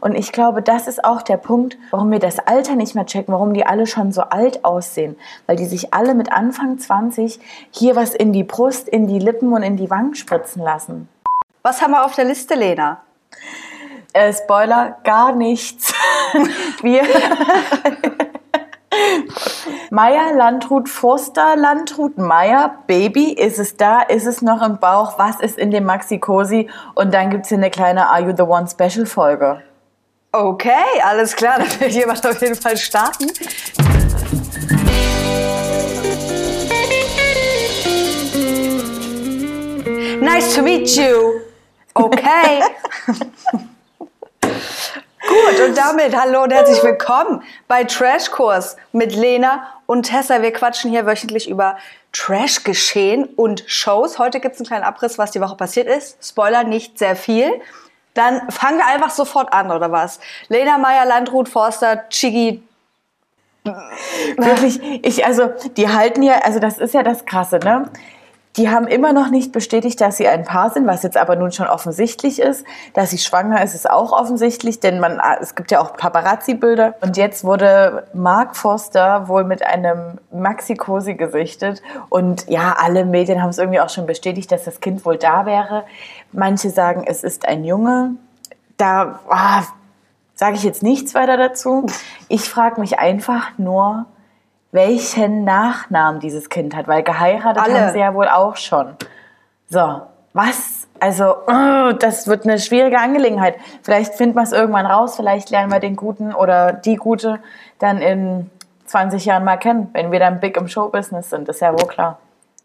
Und ich glaube, das ist auch der Punkt, warum wir das Alter nicht mehr checken, warum die alle schon so alt aussehen. Weil die sich alle mit Anfang 20 hier was in die Brust, in die Lippen und in die Wangen spritzen lassen. Was haben wir auf der Liste, Lena? Äh, Spoiler, gar nichts. wir. Meier, Landrut, Forster, Landrut, Meier, Baby, ist es da, ist es noch im Bauch, was ist in dem Maxi Cosi? Und dann gibt es hier eine kleine Are You the One Special Folge. Okay, alles klar, dann will jemand auf jeden Fall starten. Nice to meet you. Okay. Gut, und damit hallo und herzlich willkommen bei Trashkurs mit Lena und Tessa. Wir quatschen hier wöchentlich über Trash-Geschehen und Shows. Heute gibt es einen kleinen Abriss, was die Woche passiert ist. Spoiler, nicht sehr viel. Dann fangen wir einfach sofort an, oder was? Lena Meyer, Landrut, Forster, Chigi. Wirklich, ich, also, die halten ja, also das ist ja das Krasse, ne? Die haben immer noch nicht bestätigt, dass sie ein Paar sind, was jetzt aber nun schon offensichtlich ist. Dass sie schwanger ist, ist auch offensichtlich, denn man, es gibt ja auch Paparazzi-Bilder. Und jetzt wurde Mark Forster wohl mit einem Maxi-Cosi gesichtet. Und ja, alle Medien haben es irgendwie auch schon bestätigt, dass das Kind wohl da wäre. Manche sagen, es ist ein Junge. Da oh, sage ich jetzt nichts weiter dazu. Ich frage mich einfach nur, welchen Nachnamen dieses Kind hat, weil geheiratet Alle. haben sie ja wohl auch schon. So, was? Also, oh, das wird eine schwierige Angelegenheit. Vielleicht finden wir es irgendwann raus, vielleicht lernen wir den Guten oder die Gute dann in 20 Jahren mal kennen, wenn wir dann big im Showbusiness sind, ist ja wohl klar.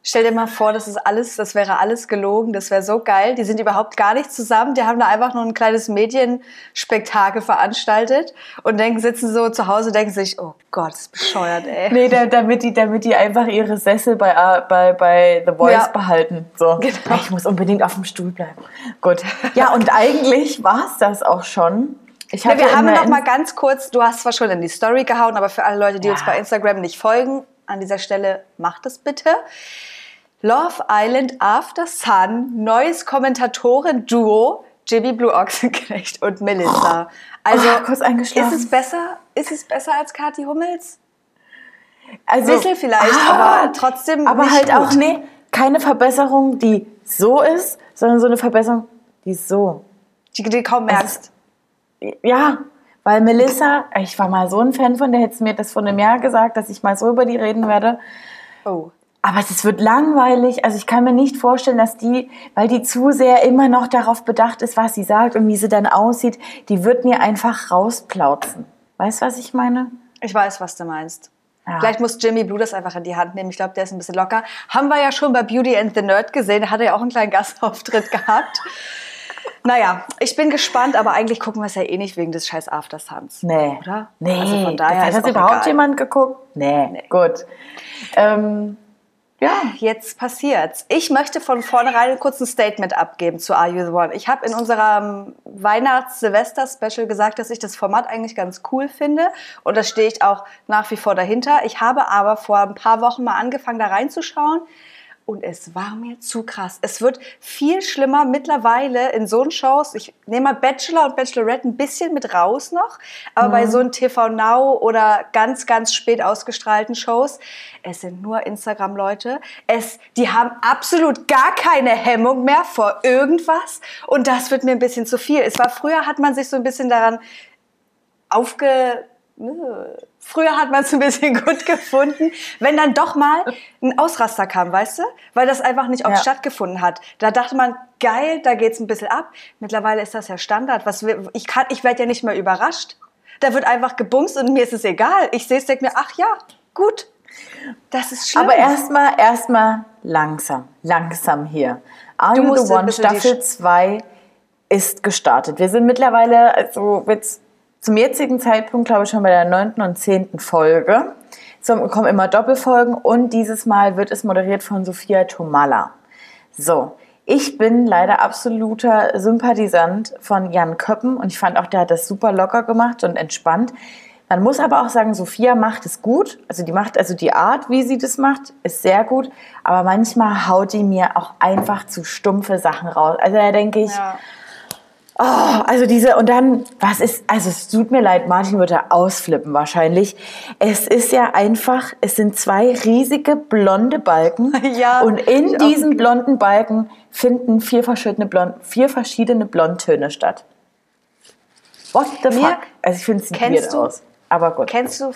Stell dir mal vor, das ist alles, das wäre alles gelogen, das wäre so geil. Die sind überhaupt gar nicht zusammen, die haben da einfach nur ein kleines Medienspektakel veranstaltet und denken, sitzen so zu Hause, denken sich, oh Gott, das ist bescheuert, ey. Nee, da, damit, die, damit die einfach ihre Sessel bei, bei, bei The Voice Ja. behalten. So. Genau. Ich muss unbedingt auf dem Stuhl bleiben. Gut. Ja, und eigentlich war es das auch schon. Hatte wir haben noch mal ganz kurz, du hast zwar schon in die Story gehauen, aber für alle Leute, die Ja. uns bei Instagram nicht folgen, an dieser Stelle macht es bitte. Love Island After Sun, neues Kommentatoren-Duo, Jimmy Blue Ochsenknecht und Melissa. Also, Oh, kurz eingeschlafen. ist es besser? Ist es besser als Kathi Hummels? also, Bisschen vielleicht, Ah, aber trotzdem Aber halt gut. auch, nee, keine Verbesserung, die so ist, sondern so eine Verbesserung, die so. Die, die kaum merkst. Ja, weil Melissa, ich war mal so ein Fan von der, hätte mir das vor einem Jahr gesagt, dass ich mal so über die reden werde. Oh. Aber es wird langweilig. Also ich kann mir nicht vorstellen, dass die, weil die zu sehr immer noch darauf bedacht ist, was sie sagt und wie sie dann aussieht, die wird mir einfach rausplauzen. Weißt du, was ich meine? Ich weiß, was du meinst. Ja. Vielleicht muss Jimmy Blue das einfach in die Hand nehmen. Ich glaube, der ist ein bisschen locker. Haben wir ja schon bei Beauty and the Nerd gesehen. Da hat er ja auch einen kleinen Gastauftritt gehabt. Naja, ich bin gespannt, aber eigentlich gucken wir es ja eh nicht wegen des scheiß After Suns. Nee. Oder? Nee. Also von daher hat ist das auch überhaupt egal. jemand geguckt? Nee. Gut. Ähm, ja. Jetzt passiert's. Ich möchte von vornherein ein kurzes Statement abgeben zu Are You the One. Ich habe in unserem Weihnachts-Silvester-Special gesagt, dass ich das Format eigentlich ganz cool finde und da stehe ich auch nach wie vor dahinter. Ich habe aber vor ein paar Wochen mal angefangen, da reinzuschauen. Und es war mir zu krass. Es wird viel schlimmer mittlerweile in so Shows. Ich nehme mal Bachelor und Bachelorette ein bisschen mit raus noch. Aber bei so einem TV Now oder ganz, ganz spät ausgestrahlten Shows, es sind nur Instagram-Leute. Es, die haben absolut gar keine Hemmung mehr vor irgendwas. Und das wird mir ein bisschen zu viel. Es war früher, hat man sich so ein bisschen daran aufge... Früher hat man es ein bisschen gut gefunden, wenn dann doch mal ein Ausraster kam, weißt du? Weil das einfach nicht oft Ja. stattgefunden hat. Da dachte man, geil, da geht's ein bisschen ab. Mittlerweile ist das ja Standard. Was wir, ich kann, ich werde ja nicht mehr überrascht. Da wird einfach gebumst und mir ist es egal. Ich sehe es, denke mir, ach ja, gut. Das ist schlimm. Aber erstmal, erstmal langsam, langsam hier. Are You the One Staffel 2 ist gestartet. Wir sind mittlerweile, also jetzt zum jetzigen Zeitpunkt, glaube ich, schon bei der neunten und zehnten Folge. Es kommen immer Doppelfolgen und dieses Mal wird es moderiert von Sophia Tomalla. So, ich bin leider absoluter Sympathisant von Jan Köppen und ich fand auch, der hat das super locker gemacht und entspannt. Man muss aber auch sagen, Sophia macht es gut. Also die macht, also die Art, wie sie das macht, ist sehr gut. Aber manchmal haut die mir auch einfach zu stumpfe Sachen raus. Also da denke ich, ja. Oh, also diese, und dann, was ist, also es tut mir leid, Martin würde ausflippen wahrscheinlich. Es ist ja einfach, es sind zwei riesige blonde Balken. Ja, Und in diesen blonden Balken finden vier verschiedene, Blond, vier verschiedene Blondtöne statt. What the Mir- fuck? Also ich finde es weird du- aus. Aber gut. Kennst du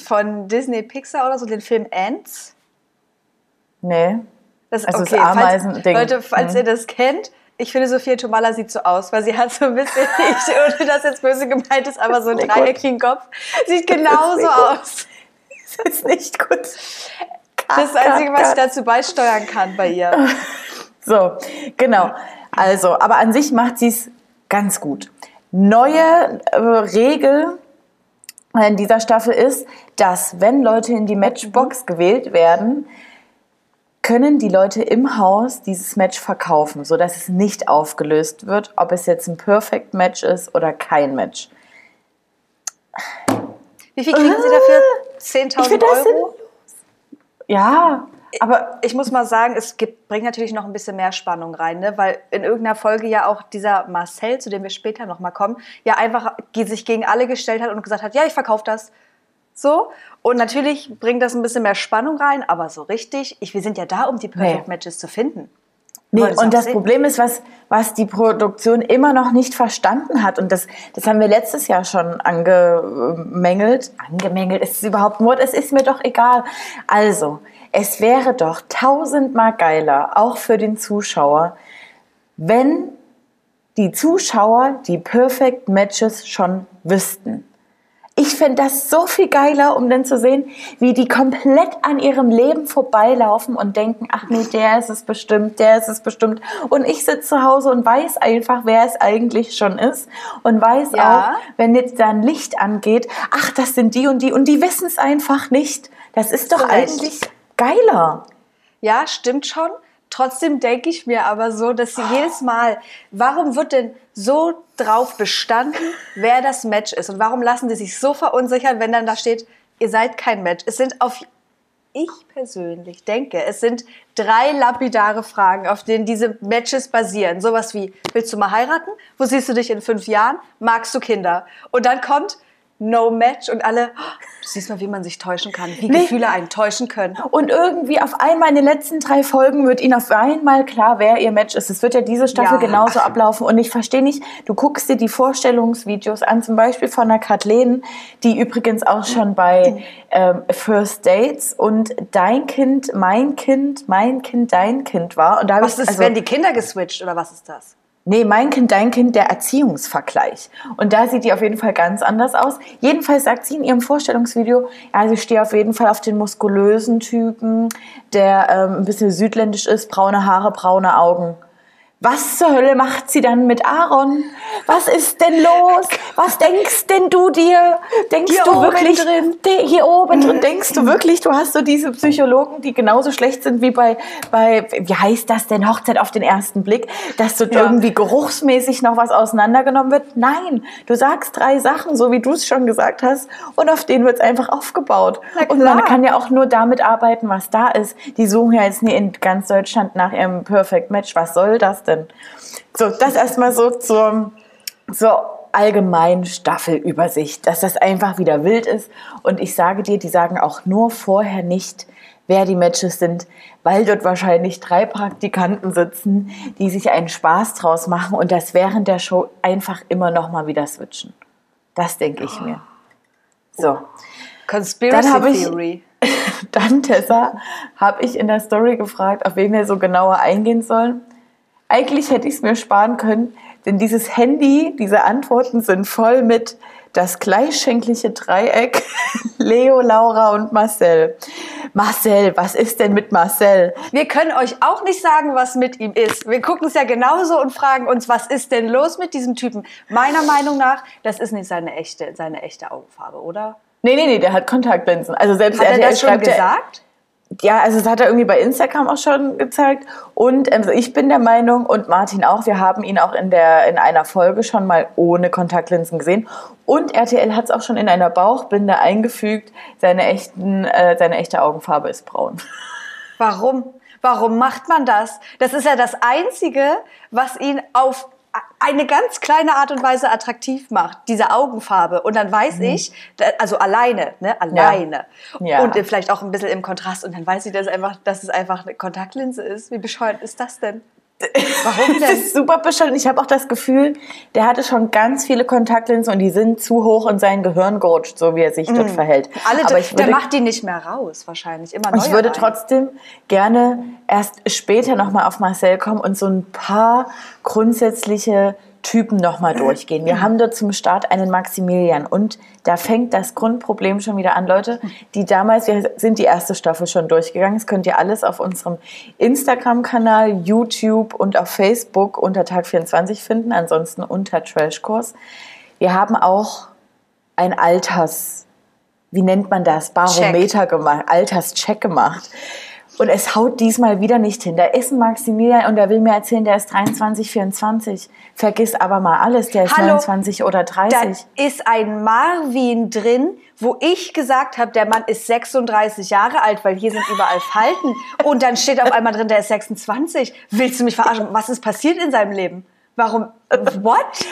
von Disney Pixar oder so den Film Ants? nee. Das, Also das okay, falls, Ameisending. Leute, falls Mhm. ihr das kennt, ich finde Sophia Tomala sieht so aus, weil sie hat so ein bisschen, ich, ohne dass jetzt böse gemeint ist, aber so einen gut. dreieckigen Kopf. Sieht genauso aus. Das ist nicht gut. Das ist das Einzige, was ich dazu beisteuern kann bei ihr. So, genau. Also, aber an sich macht sie es ganz gut. Neue äh, Regel in dieser Staffel ist, dass wenn Leute in die Matchbox gewählt werden, können die Leute im Haus dieses Match verkaufen, sodass es nicht aufgelöst wird, ob es jetzt ein Perfect Match ist oder kein Match. Wie viel kriegen Sie dafür? Ich 10.000 finde das Euro? Ja, aber Ich muss mal sagen, es gibt, bringt natürlich noch ein bisschen mehr Spannung rein, ne? weil in irgendeiner Folge ja auch dieser Marcel, zu dem wir später noch mal kommen, ja einfach sich gegen alle gestellt hat und gesagt hat, ja, ich verkaufe das. So. Und natürlich bringt das ein bisschen mehr Spannung rein, aber so richtig, ich, wir sind ja da, um die Perfect Nee. Matches zu finden. Nee, und das sehen. Problem ist, was, was die Produktion immer noch nicht verstanden hat, und das, das haben wir letztes Jahr schon angemängelt. Angemängelt, ist es überhaupt ein Wort? Es ist mir doch egal. Also, es wäre doch tausendmal geiler, auch für den Zuschauer, wenn die Zuschauer die Perfect Matches schon wüssten. Ich fände das so viel geiler, um dann zu sehen, wie die komplett an ihrem Leben vorbeilaufen und denken, ach nee, der ist es bestimmt, der ist es bestimmt. Und ich sitze zu Hause und weiß einfach, wer es eigentlich schon ist. Und weiß Ja. auch, wenn jetzt da ein Licht angeht, ach, das sind die und die. Und die wissen es einfach nicht. Das ist doch Recht. eigentlich geiler. Ja, stimmt schon. Trotzdem denke ich mir aber so, dass sie jedes Mal, warum wird denn so drauf bestanden, wer das Match ist? Und warum lassen sie sich so verunsichern, wenn dann da steht, ihr seid kein Match? Es sind auf, ich persönlich denke, es sind drei lapidare Fragen, auf denen diese Matches basieren. Sowas wie, willst du mal heiraten? Wo siehst du dich in fünf Jahren? Magst du Kinder? Und dann kommt No Match und alle, oh, du siehst mal, wie man sich täuschen kann, wie Nee. Gefühle einen täuschen können. Und irgendwie auf einmal in den letzten drei Folgen wird ihnen auf einmal klar, wer ihr Match ist. Es wird ja diese Staffel Ja. genauso ablaufen. Und ich verstehe nicht, du guckst dir die Vorstellungsvideos an, zum Beispiel von der Kathleen, die übrigens auch schon bei ähm, First Dates und dein Kind, mein Kind, mein Kind, dein Kind war. Und da Was ist, also, werden die Kinder geswitcht oder was ist das? Nee, mein Kind, dein Kind, der Erziehungsvergleich. Und da sieht die auf jeden Fall ganz anders aus. Jedenfalls sagt sie in ihrem Vorstellungsvideo, ja, sie steht auf jeden Fall auf den muskulösen Typen, der ähm, ein bisschen südländisch ist, braune Haare, braune Augen. Was zur Hölle macht sie dann mit Aaron? Was ist denn los? Was denkst denn du dir? Denkst Hier du wirklich drin. Hier oben drin denkst du wirklich, du hast so diese Psychologen, die genauso schlecht sind wie bei, bei wie heißt das denn, Hochzeit auf den ersten Blick, dass so Ja. irgendwie geruchsmäßig noch was auseinandergenommen wird? Nein, du sagst drei Sachen, so wie du es schon gesagt hast, und auf denen wird es einfach aufgebaut. Und man kann ja auch nur damit arbeiten, was da ist. Die suchen ja jetzt nie in ganz Deutschland nach ihrem Perfect Match. Was soll das denn? So, das erstmal so zur, zur allgemeinen Staffelübersicht, dass das einfach wieder wild ist. Und ich sage dir, die sagen auch nur vorher nicht, wer die Matches sind, weil dort wahrscheinlich drei Praktikanten sitzen, die sich einen Spaß draus machen und das während der Show einfach immer noch mal wieder switchen. Das denke ich mir. So. Conspiracy Dann ich- Theory. Dann, Tessa, habe ich in der Story gefragt, auf wen wir so genauer eingehen sollen. Eigentlich hätte ich es mir sparen können, denn dieses Handy, diese Antworten sind voll mit das gleichschenkliche Dreieck Leo, Laura und Marcel. Marcel, was ist denn mit Marcel? Wir können euch auch nicht sagen, was mit ihm ist. Wir gucken es ja genauso und fragen uns, was ist denn los mit diesem Typen? Meiner Meinung nach, das ist nicht seine echte, seine echte Augenfarbe, oder? Nee, nee, nee, der hat Kontaktlinsen. Also selbst Hat er RTL das schon gesagt? Ja, also das hat er irgendwie bei Instagram auch schon gezeigt. Und ähm, ich bin der Meinung, und Martin auch, wir haben ihn auch in, der, in einer Folge schon mal ohne Kontaktlinsen gesehen. Und RTL hat es auch schon in einer Bauchbinde eingefügt, seine, echten, äh, seine echte Augenfarbe ist braun. Warum? Warum macht man das? Das ist ja das Einzige, was ihn auf eine ganz kleine Art und Weise attraktiv macht, diese Augenfarbe. Und dann weiß Mhm. ich, also alleine, ne, alleine. Ja. Und äh, vielleicht auch ein bisschen im Kontrast. Und dann weiß ich, dass, einfach, dass es einfach eine Kontaktlinse ist. Wie bescheuert ist das denn? Warum Das denn? ist super bescheuert. Ich habe auch das Gefühl, der hatte schon ganz viele Kontaktlinsen und die sind zu hoch in sein Gehirn gerutscht, so wie er sich dort verhält. Mhm. Alle, Aber ich der würde, macht die nicht mehr raus, wahrscheinlich. Immer ich würde rein. trotzdem gerne erst später nochmal auf Marcel kommen und so ein paar grundsätzliche Typen nochmal durchgehen. Wir haben dort zum Start einen Maximilian und da fängt das Grundproblem schon wieder an, Leute, die damals, wir sind die erste Staffel schon durchgegangen, das könnt ihr alles auf unserem Instagram-Kanal, YouTube und auf Facebook unter Tag24 finden, ansonsten unter Trashkurs. Wir haben auch ein Alters, wie nennt man das, Barometer gemacht, Alterscheck gemacht. Und es haut diesmal wieder nicht hin. Da ist ein Maximilian und der will mir erzählen, der ist 23, 24. Vergiss aber mal alles, der ist Hallo, 29 oder 30. Da ist ein Marvin drin, wo ich gesagt habe, der Mann ist 36 Jahre alt, weil hier sind überall Falten. Und dann steht auf einmal drin, der ist 26. Willst du mich verarschen? Was ist passiert in seinem Leben? Warum? What?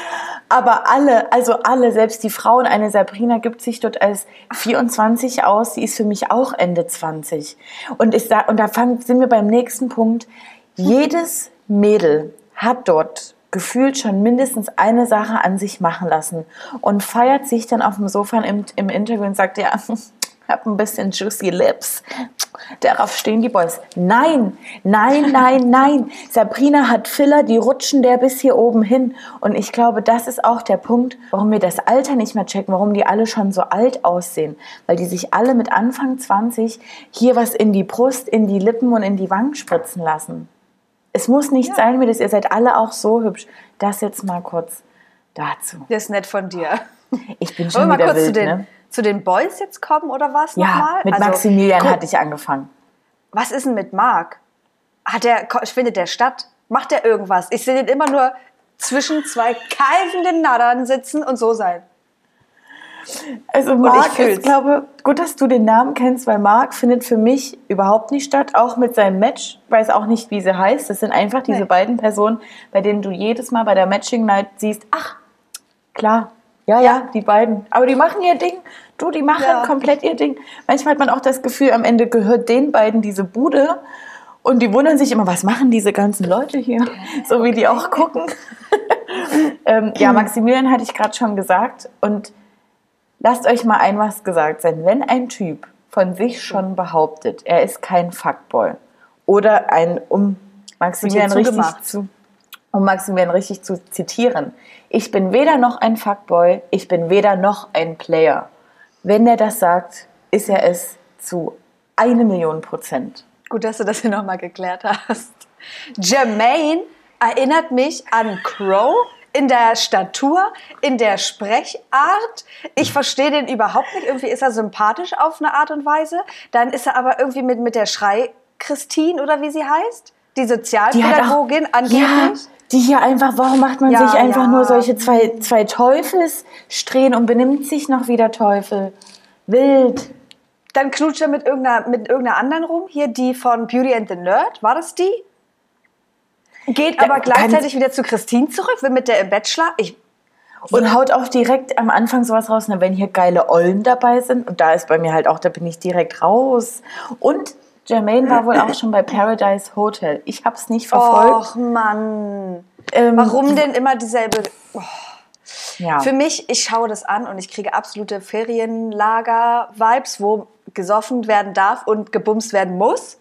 Aber alle, also alle, selbst die Frauen, eine Sabrina gibt sich dort als 24 aus, die ist für mich auch Ende 20. Und, ich sag, und da fang, sind wir beim nächsten Punkt. Jedes Mädel hat dort gefühlt schon mindestens eine Sache an sich machen lassen und feiert sich dann auf dem Sofa im, im Interview und sagt, ja, hab ein bisschen juicy lips. Darauf stehen die Boys. Nein, nein, nein, nein. Sabrina hat Filler, die rutschen der bis hier oben hin. Und ich glaube, das ist auch der Punkt, warum wir das Alter nicht mehr checken, warum die alle schon so alt aussehen. Weil die sich alle mit Anfang 20 hier was in die Brust, in die Lippen und in die Wangen spritzen lassen. Es muss nicht sein, wie das, ihr seid alle auch so hübsch. Das jetzt mal kurz dazu. Das ist nett von dir. Ich bin schon mal wieder kurz wild, zu den, ne? Zu den Boys jetzt kommen oder was Ja, nochmal? mit Also, Maximilian guck, hatte ich angefangen. Was ist denn mit Marc? Hat der, findet der statt? Macht der irgendwas? Ich sehe den immer nur zwischen zwei keifenden Nadern sitzen und so sein. Also ich Marc, fühl's. ich glaube, gut, dass du den Namen kennst, weil Marc findet für mich überhaupt nicht statt, auch mit seinem Match. Ich weiß auch nicht, wie sie heißt. Das sind einfach diese Nee. beiden Personen, bei denen du jedes Mal bei der Matching Night siehst, ach, klar, ja, ja, die beiden. Aber die machen ihr Ding. Du, die machen Ja. komplett ihr Ding. Manchmal hat man auch das Gefühl, am Ende gehört den beiden diese Bude. Und die wundern sich immer, was machen diese ganzen Leute hier? So wie die auch gucken. ähm, ja, Maximilian hatte ich gerade schon gesagt. Und lasst euch mal ein was gesagt sein. Wenn ein Typ von sich schon behauptet, er ist kein Fuckboy oder ein, um Maximilian richtig zu, um Maximilian richtig zu zitieren, ich bin weder noch ein Fuckboy, ich bin weder noch ein Player. Wenn er das sagt, ist er es zu eine Million Prozent. Gut, dass du das hier nochmal geklärt hast. Jermaine erinnert mich an Crow in der Statur, in der Sprechart. Ich verstehe den überhaupt nicht. Irgendwie ist er sympathisch auf eine Art und Weise. Dann ist er aber irgendwie mit, mit der Schrei-Christine oder wie sie heißt, die Sozialpädagogin angeblich. Ja, die hier einfach, warum macht man Ja, sich einfach ja. nur solche zwei, zwei Teufelssträhnen und benimmt sich noch wie der Teufel? Wild. Dann knutscht er mit irgendeiner, mit irgendeiner anderen rum. Hier die von Beauty and the Nerd. War das die? Geht aber kann- gleichzeitig wieder zu Christine zurück, will mit der im Bachelor. Ich, Und haut auch direkt am Anfang sowas raus, ne, wenn hier geile Ollen dabei sind. Und da ist bei mir halt auch, da bin ich direkt raus. Und Jermaine war wohl auch schon bei Paradise Hotel. Ich hab's nicht verfolgt. Och Mann. Ähm, Warum denn immer dieselbe? Oh. Ja. Für mich, ich schaue das an und ich kriege absolute Ferienlager-Vibes, wo gesoffen werden darf und gebumst werden muss.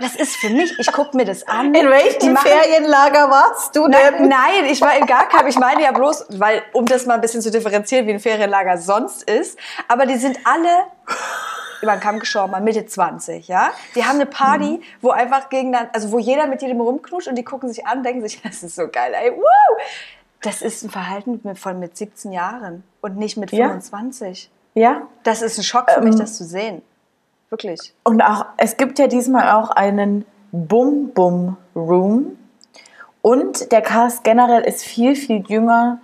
Das ist für mich, ich gucke mir das an. In welchem machen- Ferienlager warst du Na, denn? nein, ich war in gar keinem. Ich meine ja bloß, weil, um das mal ein bisschen zu differenzieren, wie ein Ferienlager sonst ist. Aber die sind alle über den Kamm geschoren, mal Mitte 20, ja? Die haben eine Party, wo einfach gegen dann, also wo jeder mit jedem rumknutscht und die gucken sich an, denken sich, das ist so geil, ey, woo! Das ist ein Verhalten von mit 17 Jahren und nicht mit Ja. 25. Ja. Das ist ein Schock für mich, Ähm, das zu sehen. Wirklich. Und auch, es gibt ja diesmal auch einen Bum Bum Room. Und der Cast generell ist viel, viel jünger.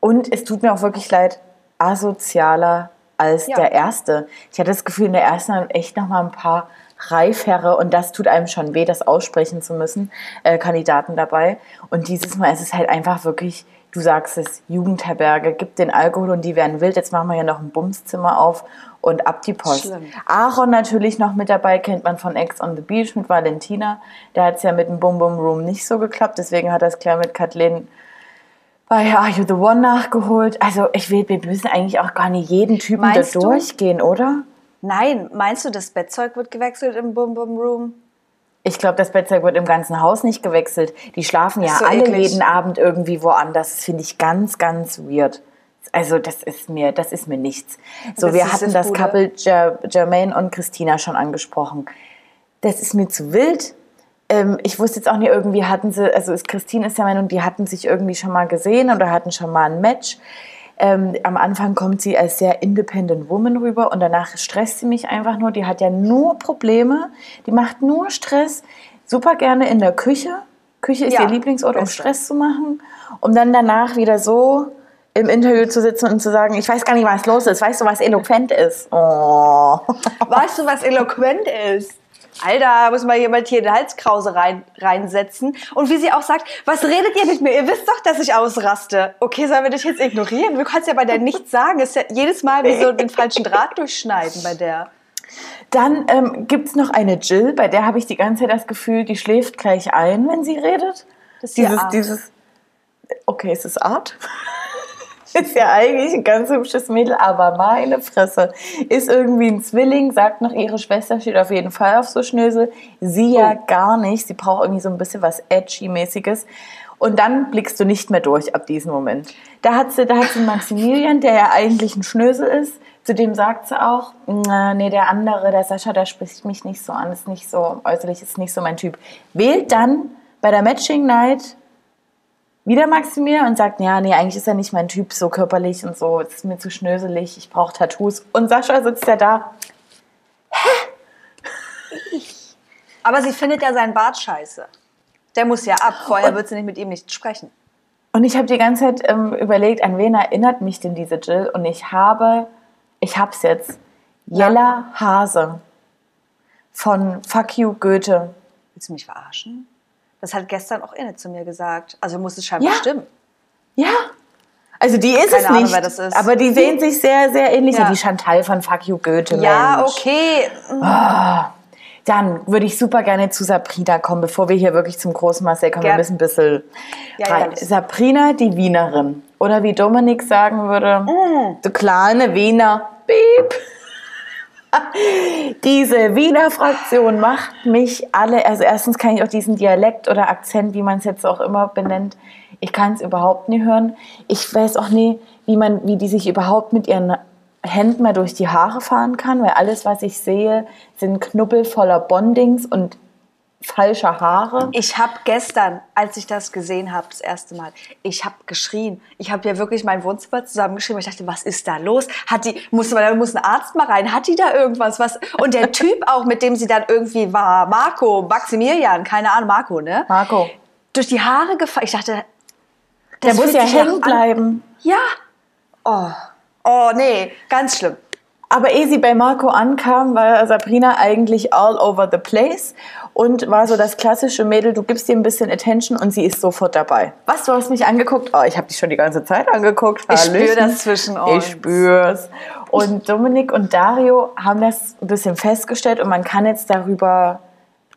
Und es tut mir auch wirklich leid, asozialer als Ja. der erste. Ich hatte das Gefühl, in der ersten haben echt noch mal ein paar reifere, und das tut einem schon weh, das aussprechen zu müssen, äh, Kandidaten dabei. Und dieses Mal ist es halt einfach wirklich, du sagst es, Jugendherberge, gibt den Alkohol und die werden wild. Jetzt machen wir ja noch ein Bumszimmer auf und ab die Post. Schlimm. Aaron natürlich noch mit dabei, kennt man von Ex on the Beach mit Valentina. Da hat es ja mit dem Bum Bum Room nicht so geklappt, deswegen hat es klar mit Kathleen bei Are You the One nachgeholt. Also ich will, wir müssen eigentlich auch gar nicht jeden Typen Meinst da du? durchgehen, oder? Nein, meinst du, das Bettzeug wird gewechselt im Bum Bum Room? Ich glaube, das Bettzeug wird im ganzen Haus nicht gewechselt. Die schlafen ja so alle eklig. jeden Abend irgendwie woanders. Das finde ich ganz, ganz weird. Also das ist mir, das ist mir nichts. So, Das wir hatten das das. Couple Ger Jermaine und Christina schon angesprochen. Das ist mir zu wild. Ähm, ich wusste jetzt auch nicht, irgendwie hatten sie, also ist Christine ist der Meinung, die hatten sich irgendwie schon mal gesehen oder hatten schon mal ein Match. Ähm, am Anfang kommt sie als sehr independent woman rüber und danach stresst sie mich einfach nur. Die hat ja nur Probleme, die macht nur Stress, super gerne in der Küche. Küche ist Ja, ihr Lieblingsort, um. Stress zu machen, um dann danach wieder so im Interview zu sitzen und zu sagen, ich weiß gar nicht, was los ist. Weißt du, was eloquent ist? Oh. Weißt du, was eloquent ist? Alter, muss mal jemand hier in die Halskrause rein, reinsetzen. Und wie sie auch sagt, was redet ihr mit mir? Ihr wisst doch, dass ich ausraste. Okay, sollen wir dich jetzt ignorieren? Du kannst ja bei der nichts sagen. Ist ja jedes Mal wie so den falschen Draht durchschneiden bei der. Dann ähm, gibt es noch eine Jill, bei der habe ich die ganze Zeit das Gefühl, die schläft gleich ein, wenn sie redet. Das ist dieses, Art. dieses, okay, ist es Art? Ist ja eigentlich ein ganz hübsches Mädel, aber meine Fresse. Ist irgendwie ein Zwilling, sagt noch, ihre Schwester steht auf jeden Fall auf so Schnösel. Sie ja Oh. gar nicht. Sie braucht irgendwie so ein bisschen was Edgy-mäßiges. Und dann blickst du nicht mehr durch ab diesem Moment. Da hat sie, da hat sie Maximilian, der ja eigentlich ein Schnösel ist. Zu dem sagt sie auch, "Na, nee, der andere, der Sascha, der spricht mich nicht so an, ist nicht so, äußerlich ist nicht so mein Typ. Wählt dann bei der Matching Night wieder Maximilian und sagt, ja, nee, eigentlich ist er nicht mein Typ, so körperlich und so, es ist mir zu schnöselig, ich brauche Tattoos. Und Sascha sitzt ja da. Aber sie findet ja seinen Bart scheiße. Der muss ja ab. Vorher wird sie nicht mit ihm nicht sprechen. Und ich habe die ganze Zeit ähm, überlegt, an wen erinnert mich denn diese Jill? Und ich habe, ich hab's jetzt, Jella Hase von Fuck You Goethe. Willst du mich verarschen? Das hat gestern auch Inne zu mir gesagt. Also muss es scheinbar Ja. stimmen. Ja. Also die ist Keine es Ahnung, nicht. ist. Aber die sehen sich sehr, sehr ähnlich. Ja. Ja. Die Chantal von Fuck You Goethe. Ja, Mensch. okay. Dann würde ich super gerne zu Sabrina kommen, bevor wir hier wirklich zum großen Marcel kommen. Gerne. Wir müssen ein bisschen Ja, ja, rein. das- Sabrina, die Wienerin. Oder wie Dominik sagen würde, Mm. du kleine Wiener. Piep. Diese Wiener Fraktion macht mich alle, also erstens kann ich auch diesen Dialekt oder Akzent, wie man es jetzt auch immer benennt, ich kann es überhaupt nie hören. Ich weiß auch nie, wie man, wie die sich überhaupt mit ihren Händen mal durch die Haare fahren kann, weil alles, was ich sehe, sind Knubbel voller Bondings und falscher Haare. Ich habe gestern, als ich das gesehen habe, das erste Mal, ich habe geschrien. Ich habe ja wirklich mein Wohnzimmer zusammengeschrieben. weil Ich dachte, was ist da los? Hat die, musste, da muss ein Arzt mal rein. Hat die da irgendwas? Was? Und der Typ auch, mit dem sie dann irgendwie war, Marco, Maximilian, keine Ahnung, Marco, ne? Marco, Durch die Haare gefallen. Ich dachte, der muss ja hängen bleiben. Ja. Oh. Oh, nee, ganz schlimm. Aber ehe sie bei Marco ankam, war Sabrina eigentlich all over the place und war so das klassische Mädel, du gibst ihr ein bisschen Attention und sie ist sofort dabei. Was, du hast mich angeguckt? Oh, ich habe dich schon die ganze Zeit angeguckt. Ich spür Hallöchen. das zwischen uns. Ich spür's. Und Dominik und Dario haben das ein bisschen festgestellt und man kann jetzt darüber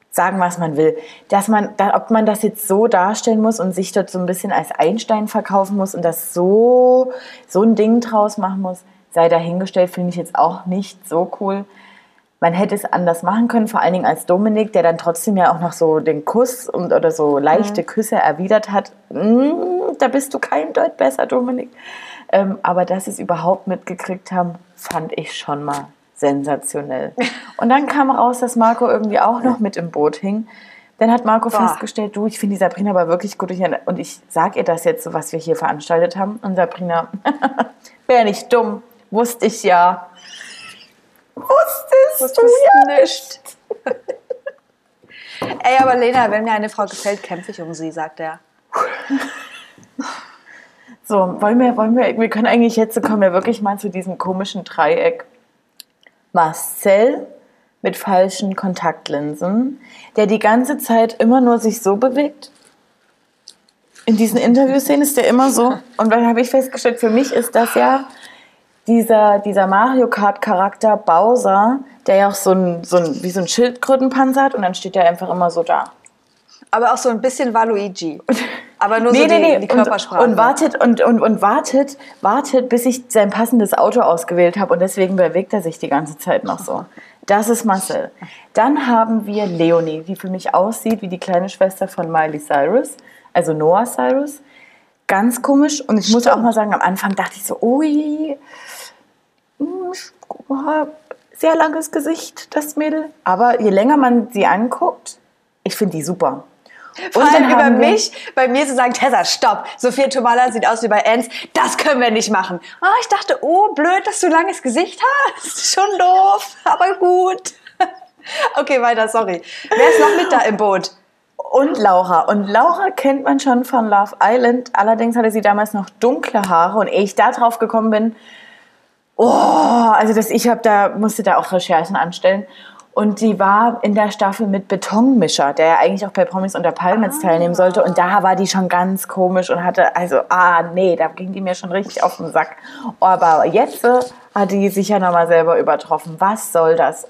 sagen, was man will. Dass man, ob man das jetzt so darstellen muss und sich dort so ein bisschen als Einstein verkaufen muss und das so, so ein Ding draus machen muss, sei dahingestellt, finde ich jetzt auch nicht so cool. Man hätte es anders machen können, vor allen Dingen als Dominik, der dann trotzdem ja auch noch so den Kuss und, oder so leichte Küsse erwidert hat. Mm, da bist du kein Deut besser, Dominik. Ähm, aber dass sie es überhaupt mitgekriegt haben, fand ich schon mal sensationell. Und dann kam raus, dass Marco irgendwie auch noch mit im Boot hing. Dann hat Marco Boah. festgestellt, du, ich finde die Sabrina aber wirklich gut. Und ich sag ihr das jetzt, so was wir hier veranstaltet haben. Und Sabrina, wäre nicht dumm, wusste ich ja. Wusstest du ja nicht. Ey, aber Lena, wenn mir eine Frau gefällt, kämpfe ich um sie, sagt er. So, wollen wir, wollen wir, wir können eigentlich jetzt, kommen wir wirklich mal zu diesem komischen Dreieck. Marcel, mit falschen Kontaktlinsen, der die ganze Zeit immer nur sich so bewegt. In diesen Interviewszenen ist der immer so. Und dann habe ich festgestellt, für mich ist das ja dieser, dieser Mario Kart Charakter Bowser, der ja auch so ein, so ein, wie so ein Schildkrötenpanzer hat und dann steht der einfach immer so da. Aber auch so ein bisschen Waluigi. Aber nur Nee, so nee, die, nee. die Körpersprache. Und, und wartet und, und, und wartet, wartet, bis ich sein passendes Auto ausgewählt habe und deswegen bewegt er sich die ganze Zeit noch so. Das ist Marcel. Dann haben wir Leonie, die für mich aussieht wie die kleine Schwester von Miley Cyrus, also Noah Cyrus. Ganz komisch. Und ich muss auch mal sagen, am Anfang dachte ich so, ui, hm, sehr langes Gesicht, das Mädel. Aber je länger man sie anguckt, ich finde die super. Vor Und dann allem über mich, bei mir zu sagen, Tessa, stopp, Sophia Tomala sieht aus wie bei Ens, das können wir nicht machen. Ah, ich dachte, oh, blöd, dass du langes Gesicht hast. Schon doof, aber gut. Okay, weiter, sorry. Wer ist noch mit da im Boot? Und Laura. Und Laura kennt man schon von Love Island. Allerdings hatte sie damals noch dunkle Haare. Und ehe ich da drauf gekommen bin, oh, also das, ich hab da, musste da auch Recherchen anstellen. Und die war in der Staffel mit Betonmischer, der ja eigentlich auch bei Promis unter Palmen jetzt teilnehmen sollte. Und da war die schon ganz komisch und hatte, also, ah, nee, da ging die mir schon richtig auf den Sack. Aber jetzt äh, hat die sich ja nochmal selber übertroffen. Was soll das?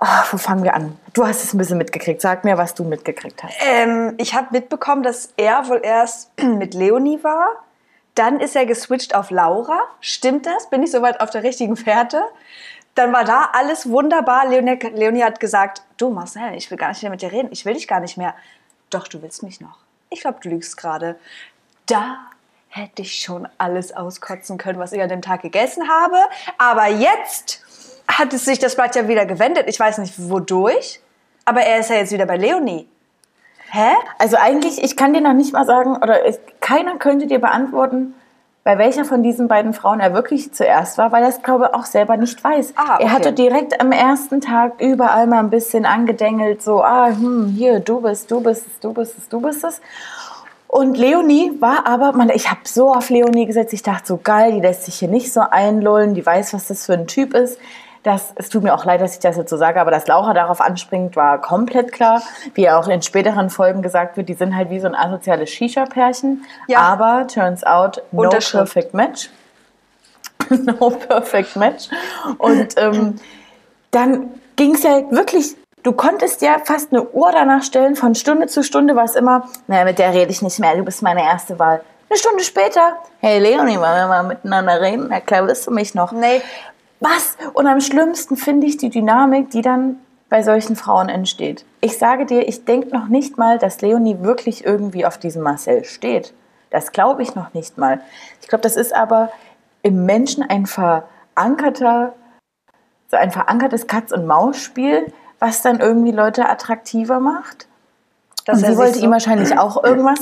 Oh, wo fangen wir an? Du hast es ein bisschen mitgekriegt. Sag mir, was du mitgekriegt hast. Ähm, ich habe mitbekommen, dass er wohl erst mit Leonie war. Dann ist er geswitcht auf Laura. Stimmt das? Bin ich soweit auf der richtigen Fährte? Dann war da alles wunderbar. Leonie, Leonie hat gesagt, du Marcel, ich will gar nicht mehr mit dir reden. Ich will dich gar nicht mehr. Doch, du willst mich noch. Ich glaube, du lügst gerade. Da hätte ich schon alles auskotzen können, was ich an dem Tag gegessen habe. Aber jetzt hat es sich das Blatt ja wieder gewendet. Ich weiß nicht wodurch, aber er ist ja jetzt wieder bei Leonie. Hä? Also eigentlich, ich kann dir noch nicht mal sagen, oder es, keiner könnte dir beantworten, bei welcher von diesen beiden Frauen er wirklich zuerst war, weil er es, glaube ich, auch selber nicht weiß. Ah, okay. Er hatte direkt am ersten Tag überall mal ein bisschen angedengelt, so, ah, hm, hier, du bist, du bist es, du bist es, du bist es. Und Leonie war aber, man, ich habe so auf Leonie gesetzt, ich dachte so geil, die lässt sich hier nicht so einlullen, die weiß, was das für ein Typ ist. Das, es tut mir auch leid, dass ich das jetzt so sage, aber dass Laura darauf anspringt, war komplett klar. Wie auch in späteren Folgen gesagt wird, die sind halt wie so ein asoziales Shisha-Pärchen. Ja. Aber turns out, no perfect match. no perfect match. Und ähm, dann ging es ja wirklich, du konntest ja fast eine Uhr danach stellen, von Stunde zu Stunde war es immer, naja, mit der rede ich nicht mehr, du bist meine erste Wahl. Eine Stunde später, hey Leonie, wollen wir mal miteinander reden? Na klar, wirst du mich noch. Nee, Was? Und am schlimmsten finde ich die Dynamik, die dann bei solchen Frauen entsteht. Ich sage dir, ich denke noch nicht mal, dass Leonie wirklich irgendwie auf diesem Marcel steht. Das glaube ich noch nicht mal. Ich glaube, das ist aber im Menschen ein verankerter, so ein verankertes Katz-und-Maus-Spiel, was dann irgendwie Leute attraktiver macht. Dass Und sie wollte so- ihm wahrscheinlich auch irgendwas.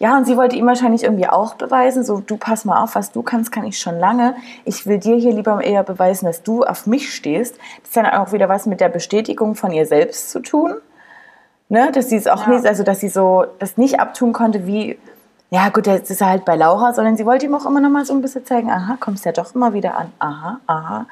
Ja, und sie wollte ihm wahrscheinlich irgendwie auch beweisen, so du pass mal auf, was du kannst, kann ich schon lange. Ich will dir hier lieber eher beweisen, dass du auf mich stehst. Das hat dann auch wieder was mit der Bestätigung von ihr selbst zu tun. Ne, dass sie es auch Ja. nicht, also dass sie so das nicht abtun konnte, wie ja gut, jetzt ist er halt bei Laura, sondern sie wollte ihm auch immer noch mal so ein bisschen zeigen, aha, kommst ja doch immer wieder an, aha, aha.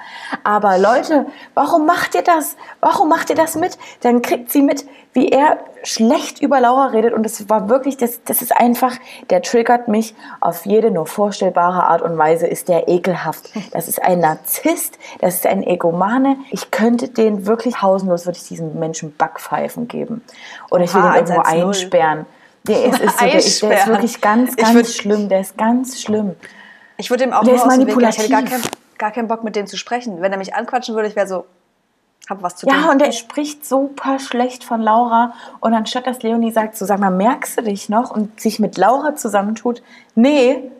Aber Leute, warum macht ihr das? Warum macht ihr das mit? Dann kriegt sie mit, wie er schlecht über Laura redet und das war wirklich, das, das ist einfach, der triggert mich auf jede nur vorstellbare Art und Weise, ist der ekelhaft. Das ist ein Narzisst, das ist ein Egomane. Ich könnte den wirklich pausenlos, würde ich diesem Menschen Backpfeifen geben. Oder ich will Oha, ihn irgendwo 110. einsperren. Der ist, ist, so, der, ist, der ist wirklich ganz, ganz würd- schlimm. Der ist ganz schlimm. Ich würde ihm auch Der nur ist Weg. Ich hätte gar, kein, gar keinen Bock, mit dem zu sprechen. Wenn er mich anquatschen würde, ich wäre so, hab was zu tun. Ja, und er spricht super schlecht von Laura. Und anstatt dass Leonie sagt, so sag mal, merkst du dich noch? Und sich mit Laura zusammentut, nee,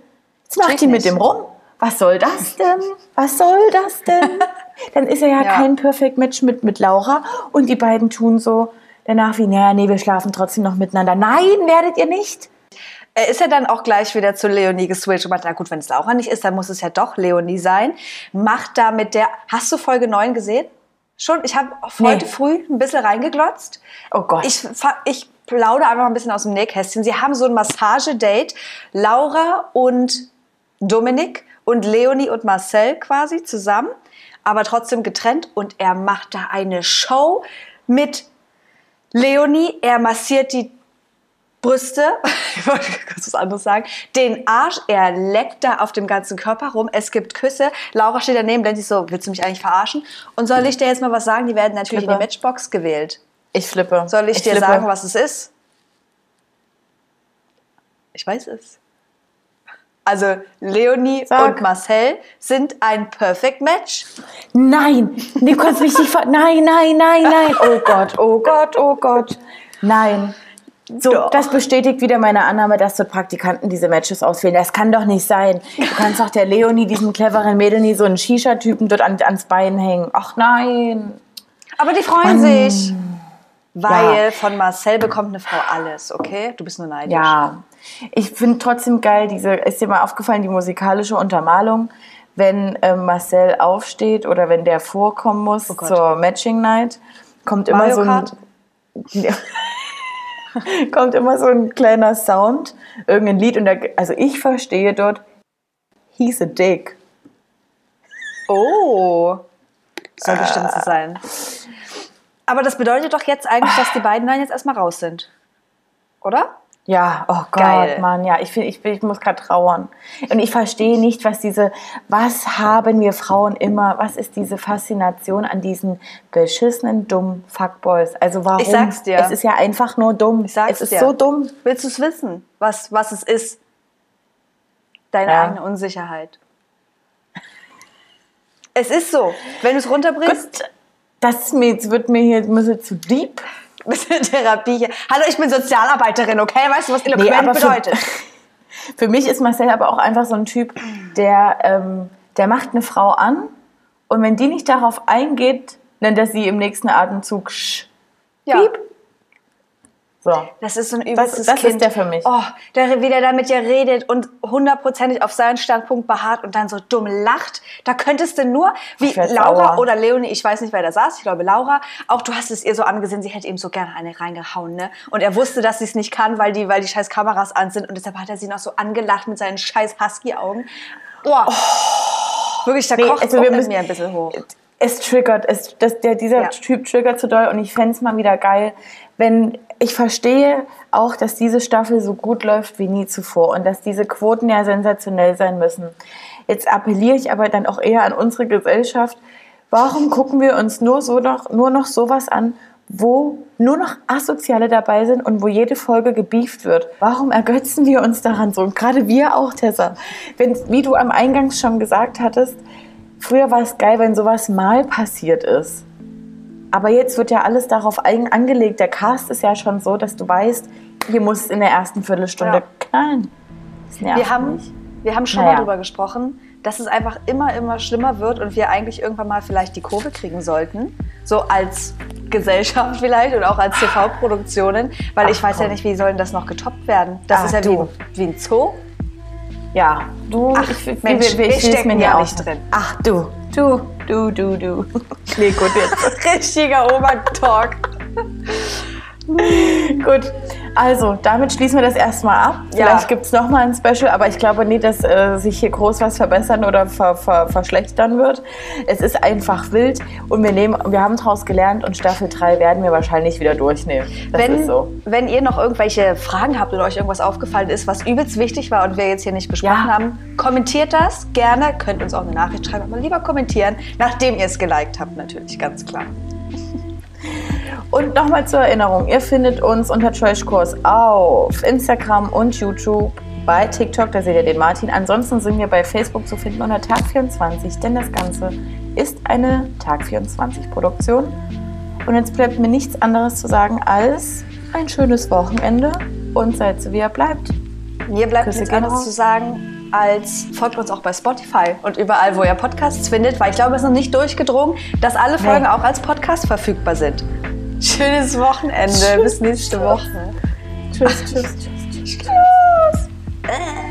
jetzt macht die mit dem rum. Was soll das denn? Was soll das denn? Dann ist er ja, Ja. kein Perfect Match mit, mit Laura. Und die beiden tun so danach wie, naja, nee, wir schlafen trotzdem noch miteinander. Nein, werdet ihr nicht. Er ist ja dann auch gleich wieder zu Leonie geswitcht und meinte, na gut, wenn es Laura nicht ist, dann muss es ja doch Leonie sein. Macht da mit der, hast du Folge 9 gesehen? Schon? Ich habe Nee. heute früh ein bisschen reingeglotzt. Oh Gott. Ich, ich plaudere einfach mal ein bisschen aus dem Nähkästchen. Sie haben so ein Massagedate. Laura und Dominik und Leonie und Marcel quasi zusammen. aber trotzdem getrennt und er macht da eine Show mit Leonie. Er massiert die Brüste, ich wollte kurz was anderes sagen, den Arsch, er leckt da auf dem ganzen Körper rum, es gibt Küsse. Laura steht daneben, denkt sich so, willst du mich eigentlich verarschen? Und soll ich dir jetzt mal was sagen? Die werden natürlich Flippe. in die Matchbox gewählt. Ich flippe. Soll ich, dir flippe. sagen, was es ist? Ich weiß es. Also Leonie Sag. und Marcel sind ein Perfect Match. Nein, du kannst mich nicht ver... Nein, nein, nein, nein. Oh Gott, oh Gott, oh Gott. Nein. So, Doch. das bestätigt wieder meine Annahme, dass dort Praktikanten diese Matches auswählen. Das kann doch nicht sein. Du kannst doch der Leonie, diesem cleveren Mädel, nie so einen Shisha-Typen dort an, ans Bein hängen. Ach nein. Aber die freuen sich. Weil Ja. von Marcel bekommt eine Frau alles, okay? Du bist nur neidisch. Ja, ich finde trotzdem geil, diese, ist dir mal aufgefallen, die musikalische Untermalung, wenn ähm, Marcel aufsteht oder wenn der vorkommen muss Oh zur Matching Night, kommt immer Mario so ein, kommt immer so ein kleiner Sound, irgendein Lied und da, also ich verstehe dort, he's a dick. Oh. Soll bestimmt so sein. Aber das bedeutet doch jetzt eigentlich, dass die beiden dann jetzt erstmal raus sind. Oder? Ja, oh Gott, Geil. Mann, ja, ich, find, ich, ich muss gerade trauern. Und ich verstehe nicht, was diese, was haben wir Frauen immer, was ist diese Faszination an diesen beschissenen, dummen Fuckboys? Also warum? Ich sag's dir. Es ist ja einfach nur dumm. Ich sag's es ist dir. so dumm. Willst du es wissen, was, was es ist? Deine Ja. eigene Unsicherheit. Es ist so. Wenn du es runterbrichst, Gut, das wird mir hier ein bisschen zu deep. Bisschen Therapie hier. Hallo, ich bin Sozialarbeiterin, okay? Weißt du, was eloquent für- bedeutet? Für mich ist Marcel aber auch einfach so ein Typ, der, ähm, der macht eine Frau an und wenn die nicht darauf eingeht, nennt er sie im nächsten Atemzug Sch. Ja. Piep. So. Das ist so ein übelstes das ist Kind. der für mich. Oh, der, wie der da mit dir redet und hundertprozentig auf seinen Standpunkt beharrt und dann so dumm lacht. Da könntest du nur, wie Laura sauer. oder Leonie, ich weiß nicht, wer da saß, ich glaube Laura, auch du hast es ihr so angesehen, sie hätte ihm so gerne eine reingehauen, ne? Und er wusste, dass sie es nicht kann, weil die, weil die scheiß Kameras an sind und deshalb hat er sie noch so angelacht mit seinen scheiß Husky-Augen. Oh. Wirklich, da Nee, kocht also wir müssen- mir ein bisschen hoch. es triggert, es, das, der, dieser Ja. Typ triggert zu doll und ich fände es mal wieder geil, wenn ich verstehe auch, dass diese Staffel so gut läuft wie nie zuvor und dass diese Quoten ja sensationell sein müssen. Jetzt appelliere ich aber dann auch eher an unsere Gesellschaft. Warum gucken wir uns nur, so noch, nur noch sowas an, wo nur noch Asoziale dabei sind und wo jede Folge gebieft wird? Warum ergötzen wir uns daran so? Und gerade wir auch, Tessa. Wenn, wie du am Eingangs schon gesagt hattest, Früher war es geil, wenn sowas mal passiert ist. Aber jetzt wird ja alles darauf angelegt. Der Cast ist ja schon so, dass du weißt, hier muss es in der ersten Viertelstunde Ja. knallen. Wir haben, wir haben schon Naja. mal drüber gesprochen, dass es einfach immer, immer schlimmer wird und wir eigentlich irgendwann mal vielleicht die Kurve kriegen sollten. So als Gesellschaft vielleicht und auch als TV-Produktionen. Weil ich Ach, weiß ja komm. nicht, wie soll denn das noch getoppt werden? Das Ach, ist ja wie, du. wie ein Zoo. Ja, du, Ach, ich, Mensch, wir will's stecken ja auch nicht drin. Ach, du, du, du, du, du. Nee, gut, jetzt. Richtiger Obertalk. Gut, also damit schließen wir das erstmal ab. Ja. Vielleicht gibt es nochmal ein Special, aber ich glaube nicht, dass äh, sich hier groß was verbessern oder ver ver verschlechtern wird. Es ist einfach wild und wir, nehmen, wir haben daraus gelernt und Staffel 3 werden wir wahrscheinlich wieder durchnehmen. Das Wenn, ist so. wenn ihr noch irgendwelche Fragen habt oder euch irgendwas aufgefallen ist, was übelst wichtig war und wir jetzt hier nicht besprochen Ja. haben, kommentiert das gerne. Könnt uns auch eine Nachricht schreiben, aber lieber kommentieren, nachdem ihr es geliked habt, natürlich, ganz klar. Und nochmal zur Erinnerung, ihr findet uns unter Trashkurs auf Instagram und YouTube. Bei TikTok, da seht ihr den Martin. Ansonsten sind wir bei Facebook zu finden unter Tag24, denn das Ganze ist eine Tag24-Produktion. Und jetzt bleibt mir nichts anderes zu sagen als ein schönes Wochenende und seid so wie ihr bleibt. Mir bleibt Küsse nichts anderes raus. zu sagen, als folgt uns auch bei Spotify und überall, wo ihr Podcasts findet, weil ich glaube, es ist noch nicht durchgedrungen, dass alle Folgen Nee. auch als Podcast verfügbar sind. Schönes Wochenende. Bis nächste Woche. Tschüss, tschüss, tschüss. tschüss. tschüss.